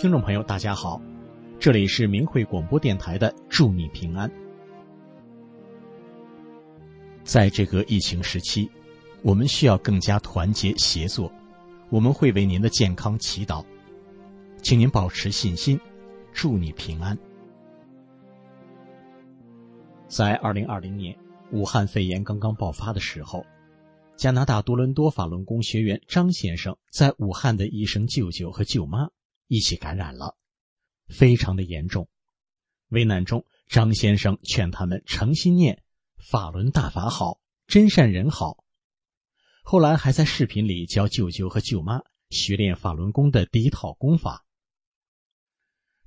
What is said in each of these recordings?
听众朋友，大家好，这里是明慧广播电台的“祝你平安”。在这个疫情时期，我们需要更加团结协作。我们会为您的健康祈祷，请您保持信心，祝你平安。在二零二零年武汉肺炎刚刚爆发的时候，加拿大多伦多法轮功学员张先生在武汉的医生舅舅和舅妈一起感染了，非常的严重。危难中，张先生劝他们诚心念“法轮大法好，真善人好”。后来还在视频里教舅舅和舅妈学练法轮功的第一套功法。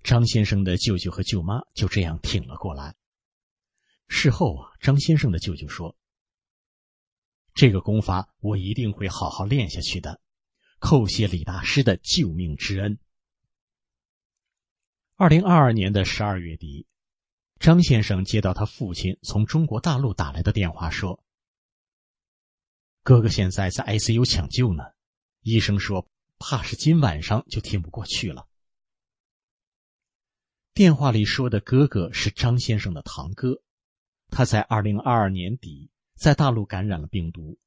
张先生的舅舅和舅妈就这样挺了过来。事后啊，张先生的舅舅说：“这个功法我一定会好好练下去的，叩谢李大师的救命之恩。”二零二二年的十二月底，张先生接到他父亲从中国大陆打来的电话说。哥哥现在在 ICU 抢救呢，医生说怕是今晚上就挺不过去了。电话里说的哥哥是张先生的堂哥，他在二零二二年底在大陆感染了病毒，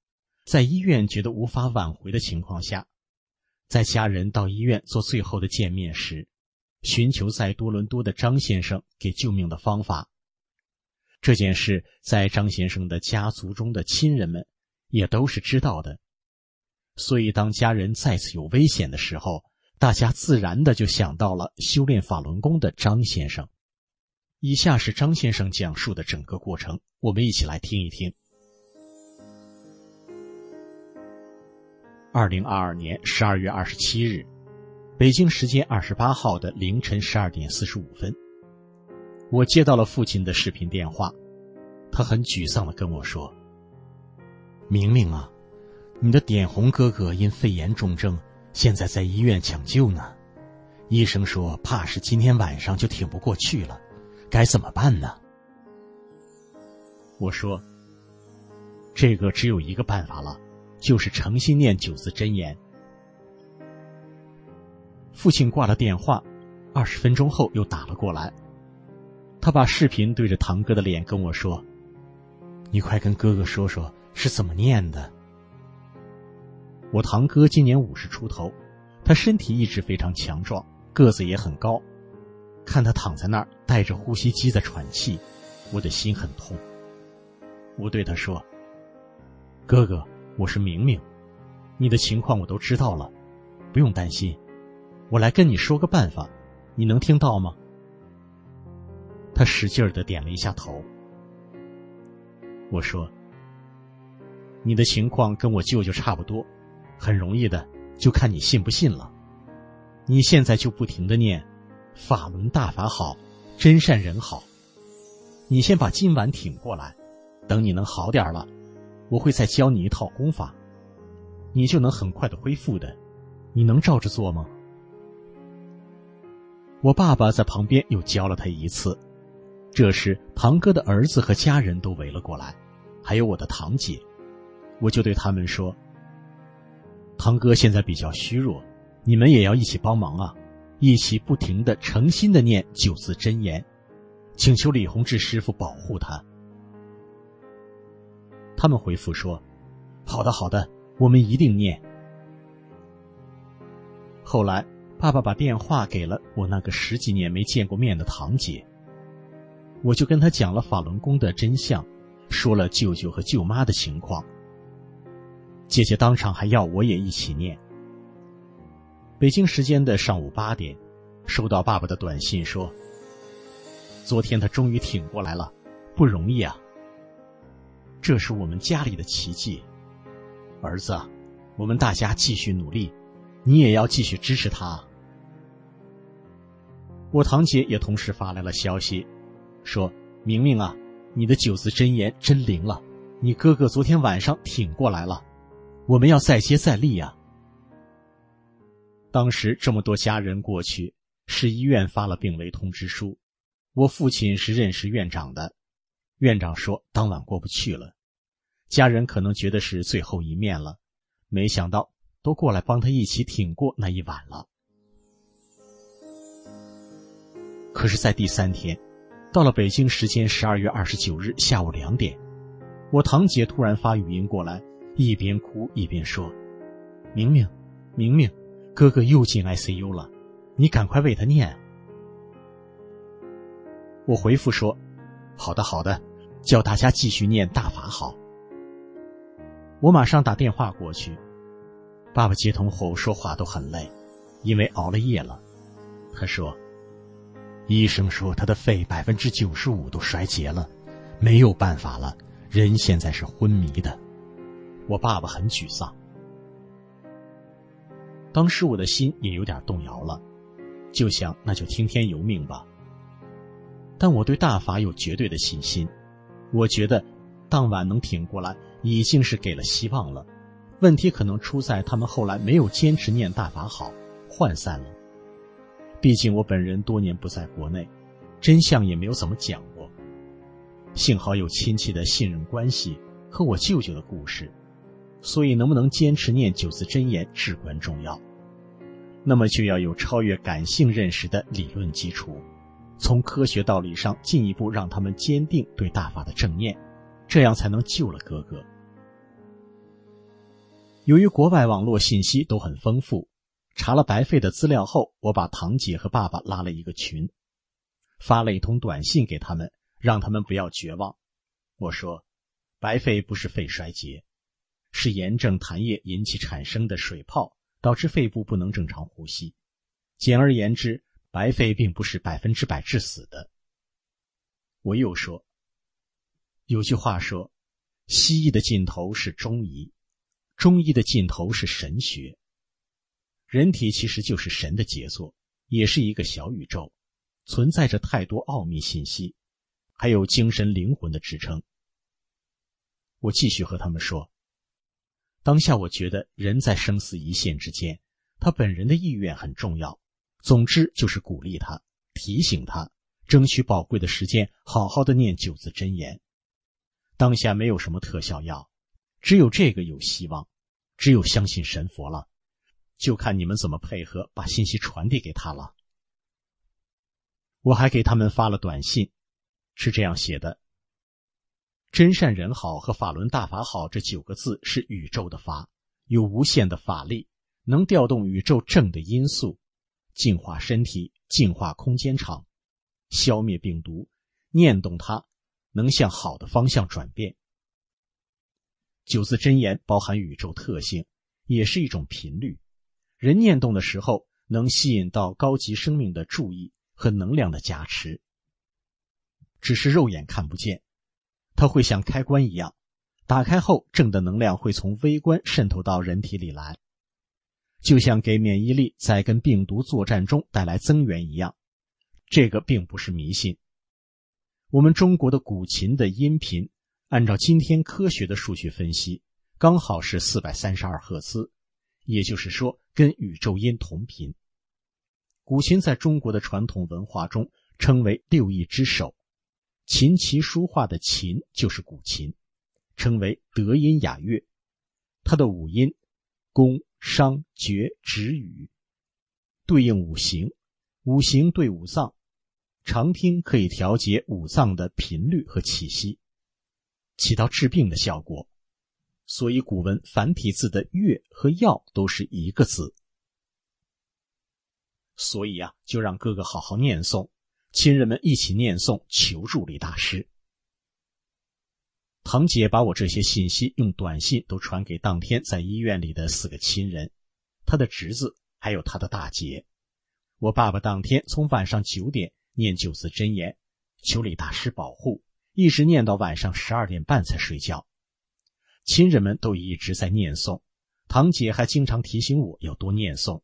在医院觉得无法挽回的情况下，在家人到医院做最后的见面时，寻求在多伦多的张先生给救命的方法。这件事在张先生的家族中的亲人们。也都是知道的，所以当家人再次有危险的时候，大家自然的就想到了修炼法轮功的张先生。以下是张先生讲述的整个过程，我们一起来听一听。二零二二年十二月二十七日，北京时间二十八号的凌晨十二点四十五分，我接到了父亲的视频电话，他很沮丧的跟我说。明明啊，你的点红哥哥因肺炎重症，现在在医院抢救呢。医生说怕是今天晚上就挺不过去了，该怎么办呢？我说，这个只有一个办法了，就是诚心念九字真言。父亲挂了电话，二十分钟后又打了过来，他把视频对着堂哥的脸跟我说：“你快跟哥哥说说。”是怎么念的？我堂哥今年五十出头，他身体一直非常强壮，个子也很高。看他躺在那儿，带着呼吸机在喘气，我的心很痛。我对他说：“哥哥，我是明明，你的情况我都知道了，不用担心。我来跟你说个办法，你能听到吗？”他使劲的点了一下头。我说。你的情况跟我舅舅差不多，很容易的，就看你信不信了。你现在就不停的念“法轮大法好，真善人好”。你先把今晚挺过来，等你能好点了，我会再教你一套功法，你就能很快的恢复的。你能照着做吗？我爸爸在旁边又教了他一次。这时，堂哥的儿子和家人都围了过来，还有我的堂姐。我就对他们说：“堂哥现在比较虚弱，你们也要一起帮忙啊！一起不停的、诚心的念九字真言，请求李洪志师傅保护他。”他们回复说：“好的，好的，我们一定念。”后来，爸爸把电话给了我那个十几年没见过面的堂姐，我就跟他讲了法轮功的真相，说了舅舅和舅妈的情况。姐姐当场还要我也一起念。北京时间的上午八点，收到爸爸的短信说：“昨天他终于挺过来了，不容易啊。这是我们家里的奇迹，儿子，我们大家继续努力，你也要继续支持他。”我堂姐也同时发来了消息，说：“明明啊，你的九字真言真灵了，你哥哥昨天晚上挺过来了。”我们要再接再厉呀！当时这么多家人过去，市医院发了病危通知书。我父亲是认识院长的，院长说当晚过不去了，家人可能觉得是最后一面了，没想到都过来帮他一起挺过那一晚了。可是，在第三天，到了北京时间十二月二十九日下午两点，我堂姐突然发语音过来，一边哭一边说：“明明，明明，哥哥又进 ICU 了，你赶快为他念。”我回复说：“好的，好的，叫大家继续念大法好。”我马上打电话过去，爸爸接通后说话都很累，因为熬了夜了。他说。医生说他的肺百分之九十五都衰竭了，没有办法了，人现在是昏迷的。我爸爸很沮丧，当时我的心也有点动摇了，就想那就听天由命吧。但我对大法有绝对的信心，我觉得当晚能挺过来已经是给了希望了。问题可能出在他们后来没有坚持念大法好，涣散了。毕竟我本人多年不在国内，真相也没有怎么讲过。幸好有亲戚的信任关系和我舅舅的故事，所以能不能坚持念九字真言至关重要。那么就要有超越感性认识的理论基础，从科学道理上进一步让他们坚定对大法的正念，这样才能救了哥哥。由于国外网络信息都很丰富。查了白费的资料后，我把堂姐和爸爸拉了一个群，发了一通短信给他们，让他们不要绝望。我说，白肺不是肺衰竭，是炎症痰液引起产生的水泡，导致肺部不能正常呼吸。简而言之，白肺并不是百分之百致死的。我又说，有句话说，西医的尽头是中医，中医的尽头是神学。人体其实就是神的杰作，也是一个小宇宙，存在着太多奥秘信息，还有精神灵魂的支撑。我继续和他们说，当下我觉得人在生死一线之间，他本人的意愿很重要。总之就是鼓励他，提醒他，争取宝贵的时间，好好的念九字真言。当下没有什么特效药，只有这个有希望，只有相信神佛了。就看你们怎么配合，把信息传递给他了。我还给他们发了短信，是这样写的：“真善人好和法轮大法好这九个字是宇宙的法，有无限的法力，能调动宇宙正的因素，净化身体，净化空间场，消灭病毒。念动它，能向好的方向转变。九字真言包含宇宙特性，也是一种频率。”人念动的时候，能吸引到高级生命的注意和能量的加持，只是肉眼看不见。它会像开关一样，打开后正的能量会从微观渗透到人体里来，就像给免疫力在跟病毒作战中带来增援一样。这个并不是迷信。我们中国的古琴的音频，按照今天科学的数据分析，刚好是四百三十二赫兹。也就是说，跟宇宙音同频。古琴在中国的传统文化中称为六艺之首，琴棋书画的琴就是古琴，称为德音雅乐。它的五音，宫、商、角、徵、羽，对应五行，五行对五脏，常听可以调节五脏的频率和气息，起到治病的效果。所以古文繁体字的“乐”和“药”都是一个字。所以啊，就让哥哥好好念诵，亲人们一起念诵，求助李大师。堂姐把我这些信息用短信都传给当天在医院里的四个亲人，他的侄子，还有他的大姐。我爸爸当天从晚上九点念九字真言，求李大师保护，一直念到晚上十二点半才睡觉。亲人们都一直在念诵，堂姐还经常提醒我要多念诵，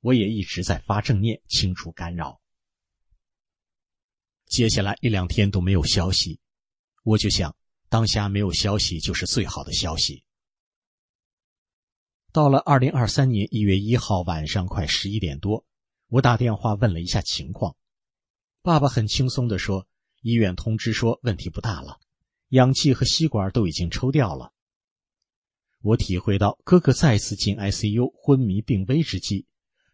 我也一直在发正念清除干扰。接下来一两天都没有消息，我就想，当下没有消息就是最好的消息。到了二零二三年一月一号晚上快十一点多，我打电话问了一下情况，爸爸很轻松的说，医院通知说问题不大了，氧气和吸管都已经抽掉了。我体会到哥哥再次进 ICU 昏迷病危之际，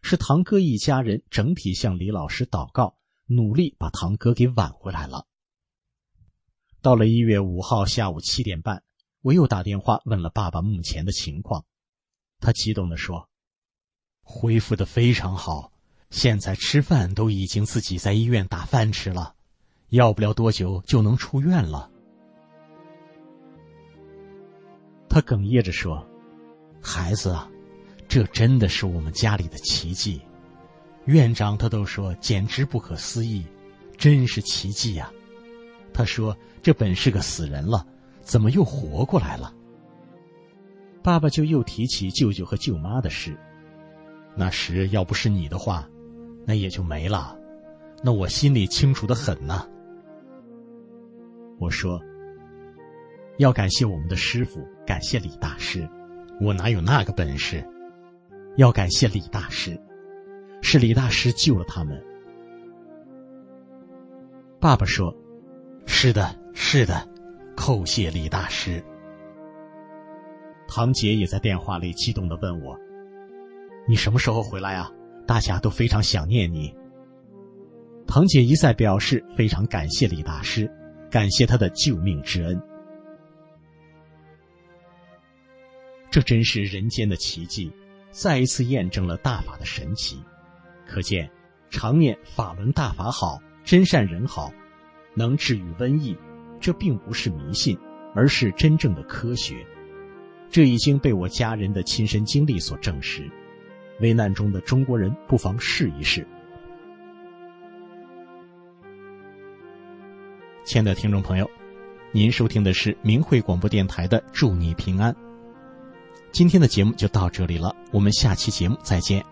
是堂哥一家人整体向李老师祷告，努力把堂哥给挽回来了。到了一月五号下午七点半，我又打电话问了爸爸目前的情况，他激动地说：“恢复的非常好，现在吃饭都已经自己在医院打饭吃了，要不了多久就能出院了。”他哽咽着说：“孩子啊，这真的是我们家里的奇迹。院长他都说简直不可思议，真是奇迹呀。”他说：“这本是个死人了，怎么又活过来了？”爸爸就又提起舅舅和舅妈的事。那时要不是你的话，那也就没了。那我心里清楚的很呢。我说。要感谢我们的师傅，感谢李大师，我哪有那个本事？要感谢李大师，是李大师救了他们。爸爸说：“是的，是的，叩谢李大师。”堂姐也在电话里激动的问我：“你什么时候回来啊？大家都非常想念你。”堂姐一再表示非常感谢李大师，感谢他的救命之恩。这真是人间的奇迹，再一次验证了大法的神奇。可见，常念法轮大法好，真善人好，能治愈瘟疫，这并不是迷信，而是真正的科学。这已经被我家人的亲身经历所证实。危难中的中国人不妨试一试。亲爱的听众朋友，您收听的是明慧广播电台的《祝你平安》。今天的节目就到这里了，我们下期节目再见。